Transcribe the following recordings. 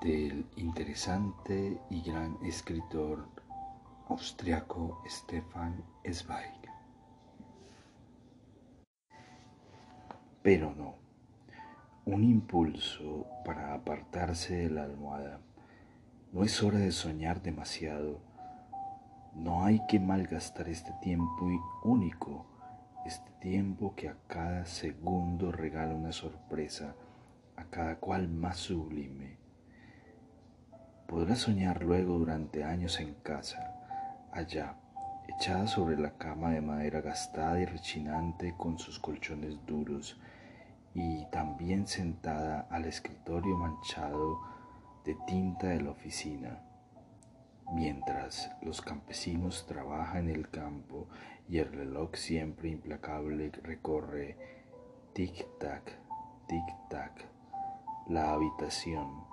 Del interesante y gran escritor austriaco Stefan Zweig. Pero no, un impulso para apartarse de la almohada. No es hora de soñar demasiado. No hay que malgastar este tiempo único este tiempo que a cada segundo regala una sorpresa, a cada cual más sublime. Podrás soñar luego durante años en casa, allá, echada sobre la cama de madera gastada y rechinante con sus colchones duros, y también sentada al escritorio manchado de tinta de la oficina. Mientras los campesinos trabajan en el campo y el reloj siempre implacable recorre tic-tac, tic-tac la habitación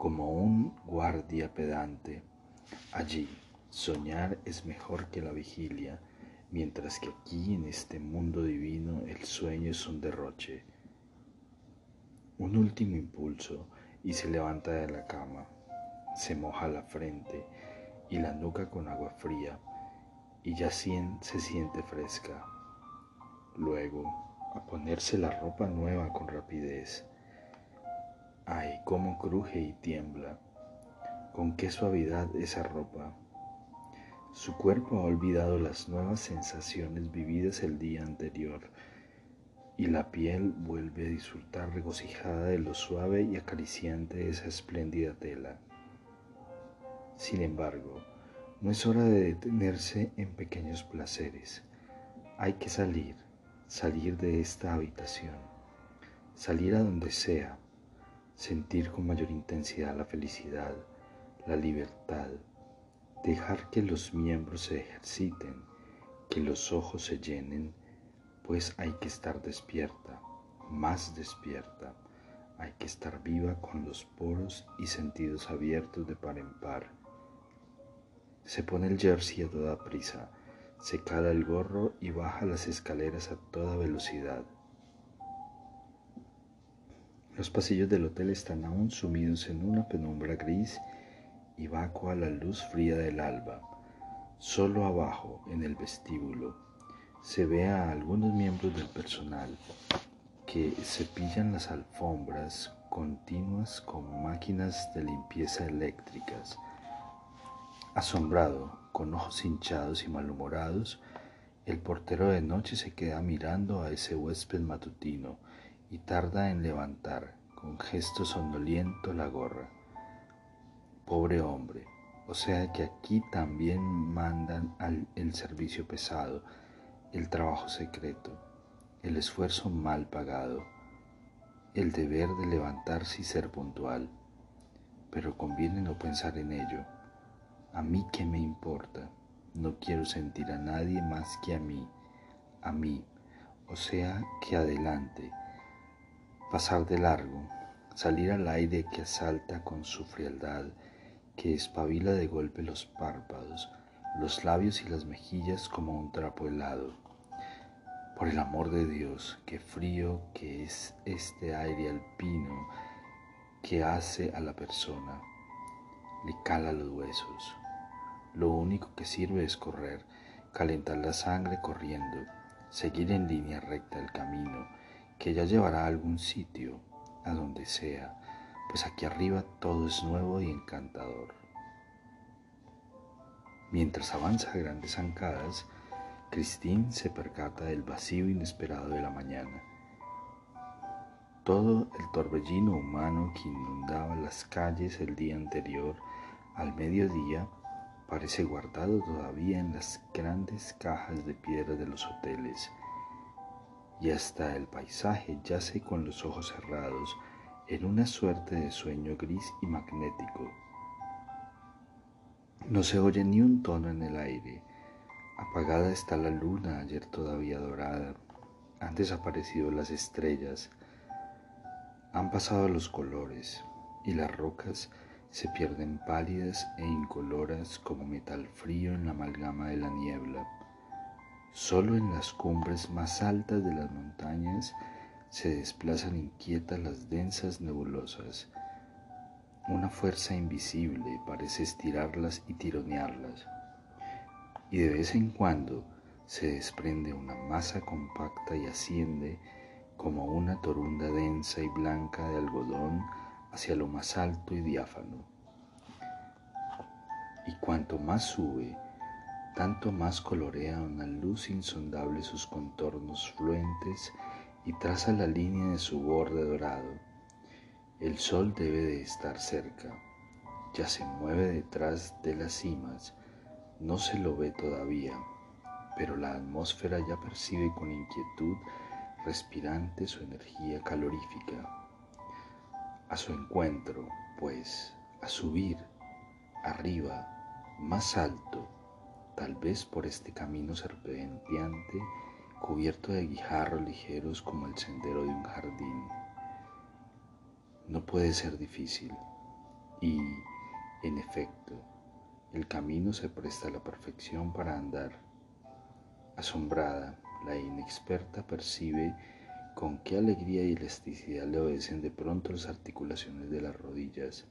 como un guardia pedante. Allí soñar es mejor que la vigilia, mientras que aquí en este mundo divino el sueño es un derroche. Un último impulso y se levanta de la cama, se moja la frente y la nuca con agua fría y ya se siente fresca. Luego, a ponerse la ropa nueva con rapidez. Ay, cómo cruje y tiembla. Con qué suavidad esa ropa. Su cuerpo ha olvidado las nuevas sensaciones vividas el día anterior y la piel vuelve a disfrutar regocijada de lo suave y acariciante de esa espléndida tela. Sin embargo, no es hora de detenerse en pequeños placeres. Hay que salir, salir de esta habitación, salir a donde sea, sentir con mayor intensidad la felicidad, la libertad, dejar que los miembros se ejerciten, que los ojos se llenen, pues hay que estar despierta, más despierta, hay que estar viva con los poros y sentidos abiertos de par en par se pone el jersey a toda prisa, se cala el gorro y baja las escaleras a toda velocidad. Los pasillos del hotel están aún sumidos en una penumbra gris y vacua a la luz fría del alba. Solo abajo, en el vestíbulo, se ve a algunos miembros del personal que cepillan las alfombras continuas con máquinas de limpieza eléctricas Asombrado, con ojos hinchados y malhumorados, el portero de noche se queda mirando a ese huésped matutino y tarda en levantar, con gesto somnoliento, la gorra. Pobre hombre, o sea que aquí también mandan el servicio pesado, el trabajo secreto, el esfuerzo mal pagado, el deber de levantarse y ser puntual. Pero conviene no pensar en ello a mí qué me importa. No quiero sentir a nadie más que a mí, a mí. O sea, que adelante. Pasar de largo, salir al aire que asalta con su frialdad, que espabila de golpe los párpados, los labios y las mejillas como un trapo helado. Por el amor de Dios, qué frío que es este aire alpino que hace a la persona, le cala los huesos. Lo único que sirve es correr, calentar la sangre corriendo, seguir en línea recta el camino, que ya llevará a algún sitio, a donde sea, pues aquí arriba todo es nuevo y encantador. Mientras avanza a grandes zancadas, Christine se percata del vacío inesperado de la mañana. Todo el torbellino humano que inundaba las calles el día anterior, al mediodía, parece guardado todavía en las grandes cajas de piedra de los hoteles, y hasta el paisaje yace con los ojos cerrados en una suerte de sueño gris y magnético. No se oye ni un tono en el aire. Apagada está la luna, ayer todavía dorada. Han desaparecido las estrellas. Han pasado los colores y las rocas se pierden pálidas e incoloras como metal frío en la amalgama de la niebla. Solo en las cumbres más altas de las montañas se desplazan inquietas las densas nebulosas. Una fuerza invisible parece estirarlas y tironearlas. Y de vez en cuando se desprende una masa compacta y asciende como una torunda densa y blanca de algodón hacia lo más alto y diáfano. Y cuanto más sube, tanto más colorea una luz insondable sus contornos fluentes y traza la línea de su borde dorado. El sol debe de estar cerca, ya se mueve detrás de las cimas, no se lo ve todavía, pero la atmósfera ya percibe con inquietud respirante su energía calorífica a su encuentro, pues, a subir, arriba, más alto, tal vez por este camino serpenteante cubierto de guijarros ligeros como el sendero de un jardín. No puede ser difícil y, en efecto, el camino se presta a la perfección para andar. Asombrada, la inexperta percibe con qué alegría y elasticidad le obedecen de pronto las articulaciones de las rodillas,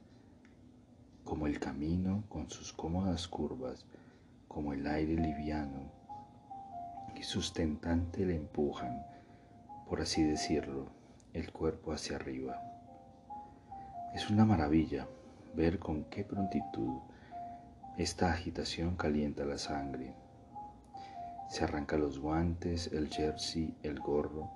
como el camino con sus cómodas curvas, como el aire liviano y sustentante le empujan, por así decirlo, el cuerpo hacia arriba. Es una maravilla ver con qué prontitud esta agitación calienta la sangre. Se arranca los guantes, el jersey, el gorro,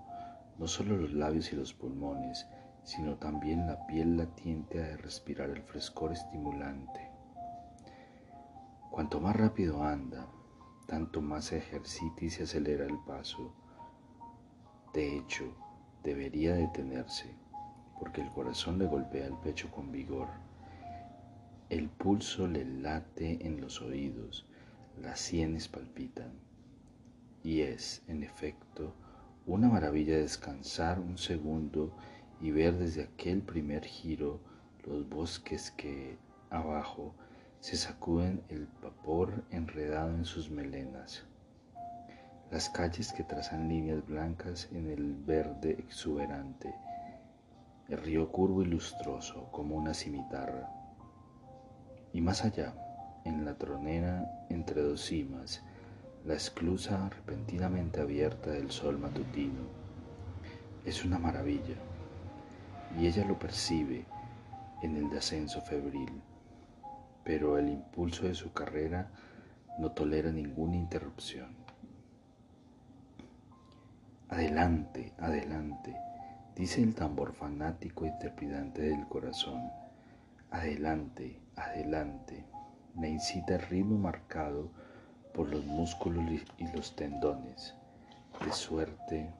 no solo los labios y los pulmones, sino también la piel latiente a respirar el frescor estimulante. Cuanto más rápido anda, tanto más se ejercita y se acelera el paso. De hecho, debería detenerse, porque el corazón le golpea el pecho con vigor. El pulso le late en los oídos, las sienes palpitan. Y es, en efecto, una maravilla descansar un segundo y ver desde aquel primer giro los bosques que abajo se sacuden el vapor enredado en sus melenas, las calles que trazan líneas blancas en el verde exuberante, el río curvo y lustroso como una cimitarra, y más allá, en la tronera entre dos cimas, la esclusa repentinamente abierta del sol matutino. Es una maravilla, y ella lo percibe en el descenso febril, pero el impulso de su carrera no tolera ninguna interrupción. Adelante, adelante, dice el tambor fanático y trepidante del corazón. Adelante, adelante, me incita el ritmo marcado por los músculos y los tendones, de suerte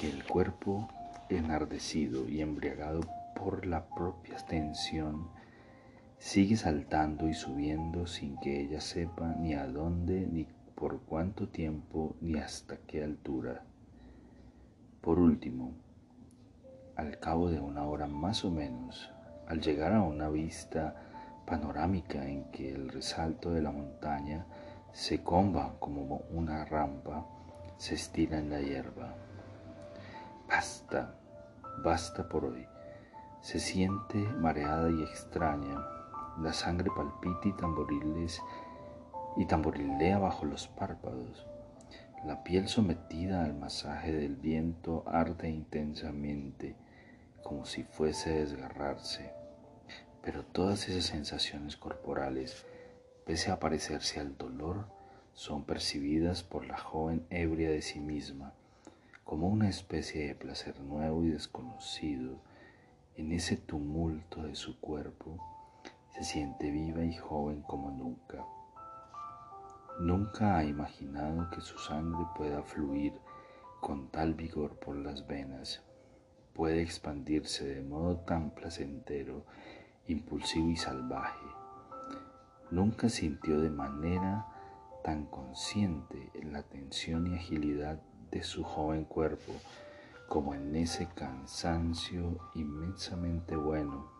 que el cuerpo enardecido y embriagado por la propia tensión sigue saltando y subiendo sin que ella sepa ni a dónde, ni por cuánto tiempo, ni hasta qué altura. Por último, al cabo de una hora más o menos, al llegar a una vista panorámica en que el resalto de la montaña se comba como una rampa, se estira en la hierba. Basta, basta por hoy. Se siente mareada y extraña, la sangre palpita y tamboriles y tamborilea bajo los párpados. La piel sometida al masaje del viento arde intensamente, como si fuese a desgarrarse pero todas esas sensaciones corporales, pese a parecerse al dolor, son percibidas por la joven ebria de sí misma como una especie de placer nuevo y desconocido en ese tumulto de su cuerpo se siente viva y joven como nunca. Nunca ha imaginado que su sangre pueda fluir con tal vigor por las venas, puede expandirse de modo tan placentero, impulsivo y salvaje. Nunca sintió de manera tan consciente la tensión y agilidad de su joven cuerpo como en ese cansancio inmensamente bueno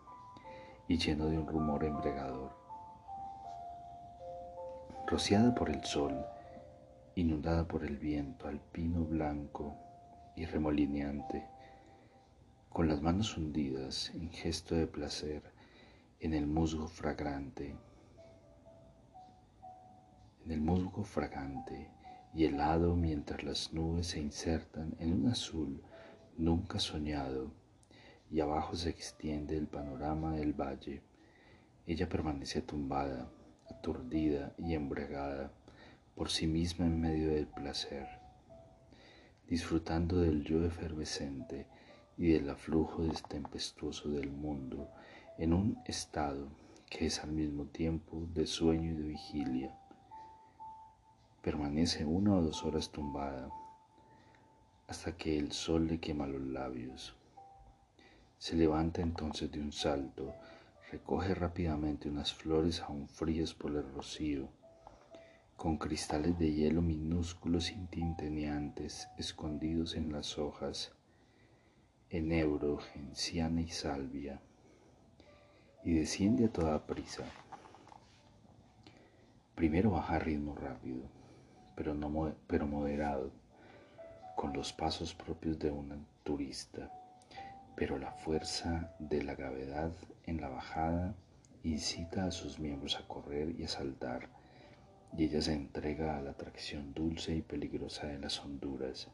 y lleno de un rumor embriagador. Rociada por el sol, inundada por el viento alpino blanco y remolineante, con las manos hundidas en gesto de placer en el musgo fragante, en el musgo fragante y helado mientras las nubes se insertan en un azul nunca soñado y abajo se extiende el panorama del valle. Ella permanece tumbada, aturdida y embriagada por sí misma en medio del placer, disfrutando del yo efervescente y del aflujo tempestuoso del mundo en un estado que es al mismo tiempo de sueño y de vigilia. Permanece una o dos horas tumbada hasta que el sol le quema los labios se levanta entonces de un salto, recoge rápidamente unas flores aún frías por el rocío, con cristales de hielo minúsculos y tinteneantes escondidos en las hojas, enebro, genciana y salvia, y desciende a toda prisa. Primero baja a ritmo rápido, pero, no, pero moderado, con los pasos propios de un turista pero la fuerza de la gravedad en la bajada incita a sus miembros a correr y a saltar, y ella se entrega a la atracción dulce y peligrosa de las honduras.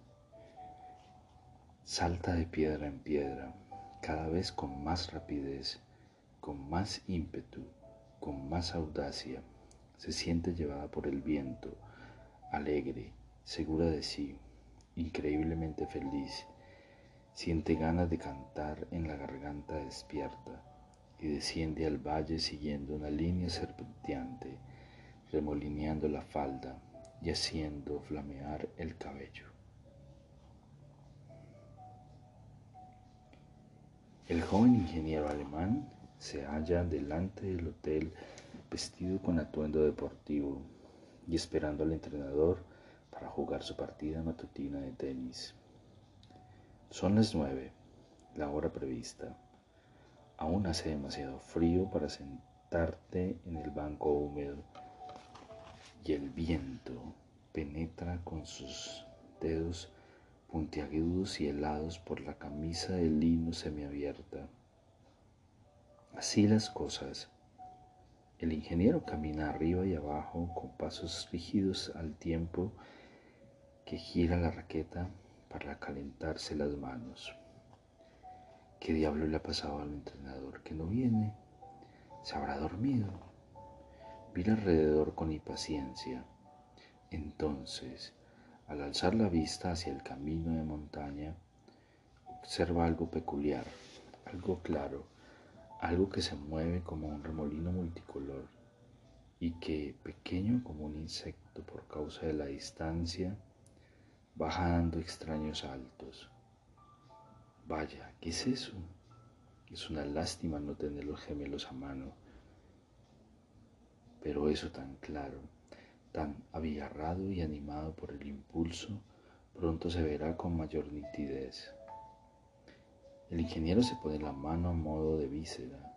Salta de piedra en piedra, cada vez con más rapidez, con más ímpetu, con más audacia. Se siente llevada por el viento, alegre, segura de sí, increíblemente feliz Siente ganas de cantar en la garganta despierta y desciende al valle siguiendo una línea serpenteante, remolineando la falda y haciendo flamear el cabello. El joven ingeniero alemán se halla delante del hotel vestido con atuendo deportivo y esperando al entrenador para jugar su partida matutina de tenis. Son las nueve, la hora prevista. Aún hace demasiado frío para sentarte en el banco húmedo y el viento penetra con sus dedos puntiagudos y helados por la camisa de lino semiabierta. Así las cosas. El ingeniero camina arriba y abajo con pasos rígidos al tiempo que gira la raqueta para calentarse las manos. ¿Qué diablo le ha pasado al entrenador que no viene? ¿Se habrá dormido? Mira alrededor con impaciencia. Entonces, al alzar la vista hacia el camino de montaña, observa algo peculiar, algo claro, algo que se mueve como un remolino multicolor y que, pequeño como un insecto por causa de la distancia, bajando extraños saltos. Vaya, ¿qué es eso? Es una lástima no tener los gemelos a mano. Pero eso tan claro, tan abigarrado y animado por el impulso, pronto se verá con mayor nitidez. El ingeniero se pone la mano a modo de víscera,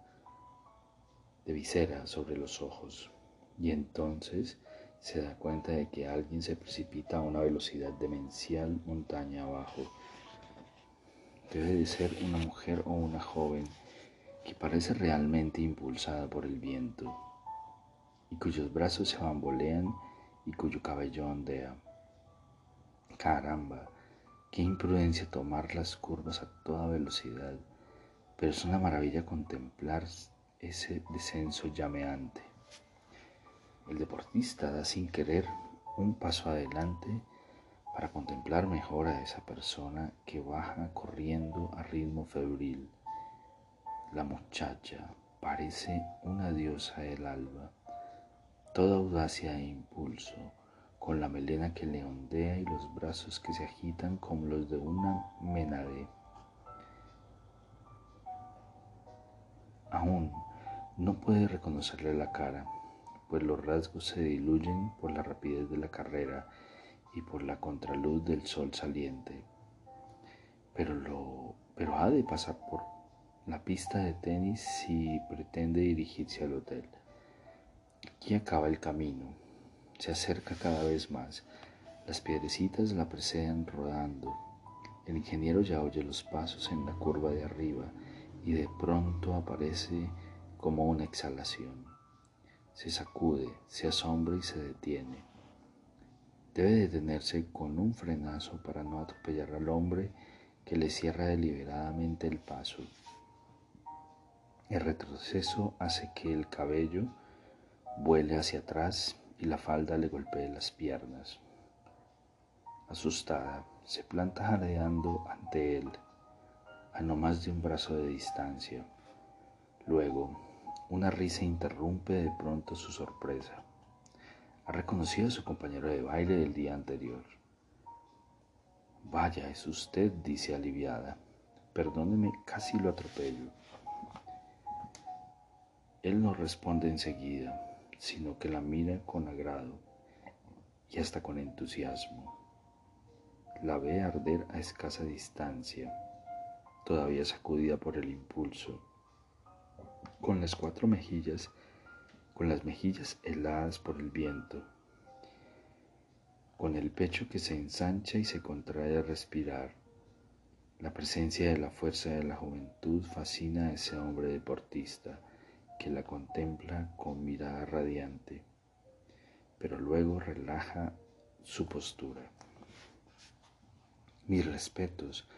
de visera sobre los ojos, y entonces se da cuenta de que alguien se precipita a una velocidad demencial montaña abajo. Debe de ser una mujer o una joven que parece realmente impulsada por el viento y cuyos brazos se bambolean y cuyo cabello ondea. Caramba, qué imprudencia tomar las curvas a toda velocidad, pero es una maravilla contemplar ese descenso llameante. El deportista da sin querer un paso adelante para contemplar mejor a esa persona que baja corriendo a ritmo febril. La muchacha, parece una diosa del alba, toda audacia e impulso, con la melena que le ondea y los brazos que se agitan como los de una menade. Aún no puede reconocerle la cara, pues los rasgos se diluyen por la rapidez de la carrera y por la contraluz del sol saliente. Pero, lo, pero ha de pasar por la pista de tenis si pretende dirigirse al hotel. Aquí acaba el camino. Se acerca cada vez más. Las piedrecitas la preceden rodando. El ingeniero ya oye los pasos en la curva de arriba y de pronto aparece como una exhalación. Se sacude, se asombra y se detiene. Debe detenerse con un frenazo para no atropellar al hombre que le cierra deliberadamente el paso. El retroceso hace que el cabello vuele hacia atrás y la falda le golpee las piernas. Asustada, se planta jadeando ante él, a no más de un brazo de distancia. Luego, una risa interrumpe de pronto su sorpresa. Ha reconocido a su compañero de baile del día anterior. Vaya, es usted, dice aliviada. Perdóneme, casi lo atropello. Él no responde enseguida, sino que la mira con agrado y hasta con entusiasmo. La ve arder a escasa distancia, todavía sacudida por el impulso, con las cuatro mejillas, con las mejillas heladas por el viento con el pecho que se ensancha y se contrae al respirar. La presencia de la fuerza de la juventud fascina a ese hombre deportista que la contempla con mirada radiante, pero luego relaja su postura. Mis respetos,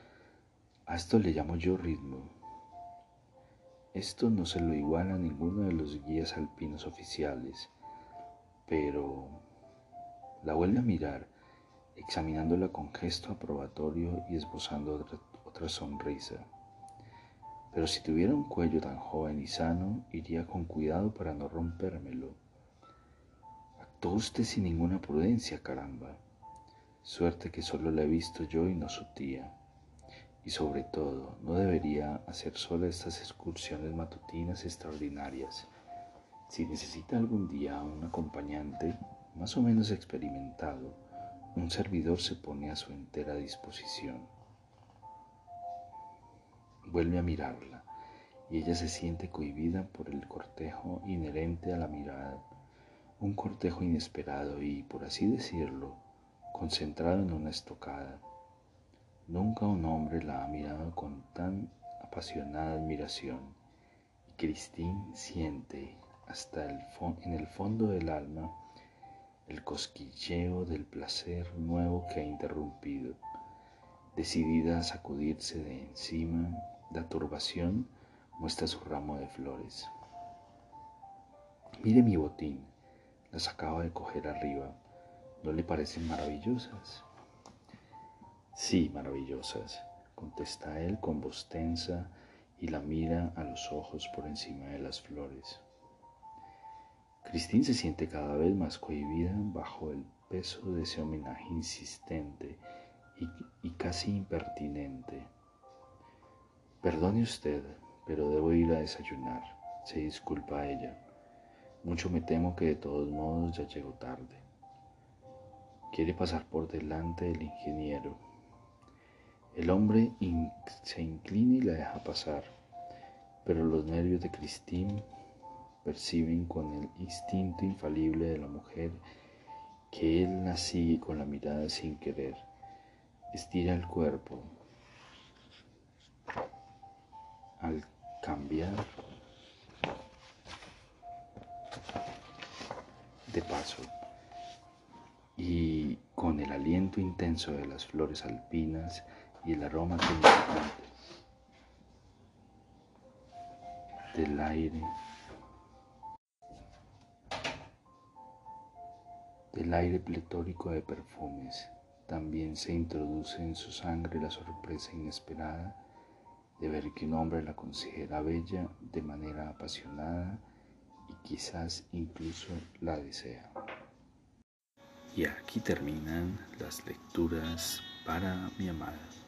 a esto le llamo yo ritmo. Esto no se lo iguala a ninguno de los guías alpinos oficiales, pero la vuelve a mirar, examinándola con gesto aprobatorio y esbozando otra, otra sonrisa. Pero si tuviera un cuello tan joven y sano, iría con cuidado para no rompérmelo. Actuó usted sin ninguna prudencia, caramba. Suerte que solo la he visto yo y no su tía. Y sobre todo, no debería hacer sola estas excursiones matutinas extraordinarias. Si necesita algún día un acompañante, más o menos experimentado, un servidor se pone a su entera disposición. Vuelve a mirarla y ella se siente cohibida por el cortejo inherente a la mirada, un cortejo inesperado y, por así decirlo, concentrado en una estocada. Nunca un hombre la ha mirado con tan apasionada admiración y Christine siente hasta el en el fondo del alma el cosquilleo del placer nuevo que ha interrumpido. Decidida a sacudirse de encima la turbación, muestra su ramo de flores. Mire mi botín, las acaba de coger arriba. ¿No le parecen maravillosas? Sí, maravillosas, contesta él con voz tensa y la mira a los ojos por encima de las flores. Christine se siente cada vez más cohibida bajo el peso de ese homenaje insistente y, casi impertinente. Perdone usted, pero debo ir a desayunar, se disculpa ella. Mucho me temo que de todos modos ya llego tarde. Quiere pasar por delante del ingeniero. El hombre se inclina y la deja pasar, pero los nervios de Christine perciben con el instinto infalible de la mujer que él la sigue con la mirada sin querer. Estira el cuerpo. Al cambiar de paso y con el aliento intenso de las flores alpinas y el aroma del aire El aire pletórico de perfumes también se introduce en su sangre la sorpresa inesperada de ver que un hombre la considera bella de manera apasionada y quizás incluso la desea. Y aquí terminan las lecturas para mi amada.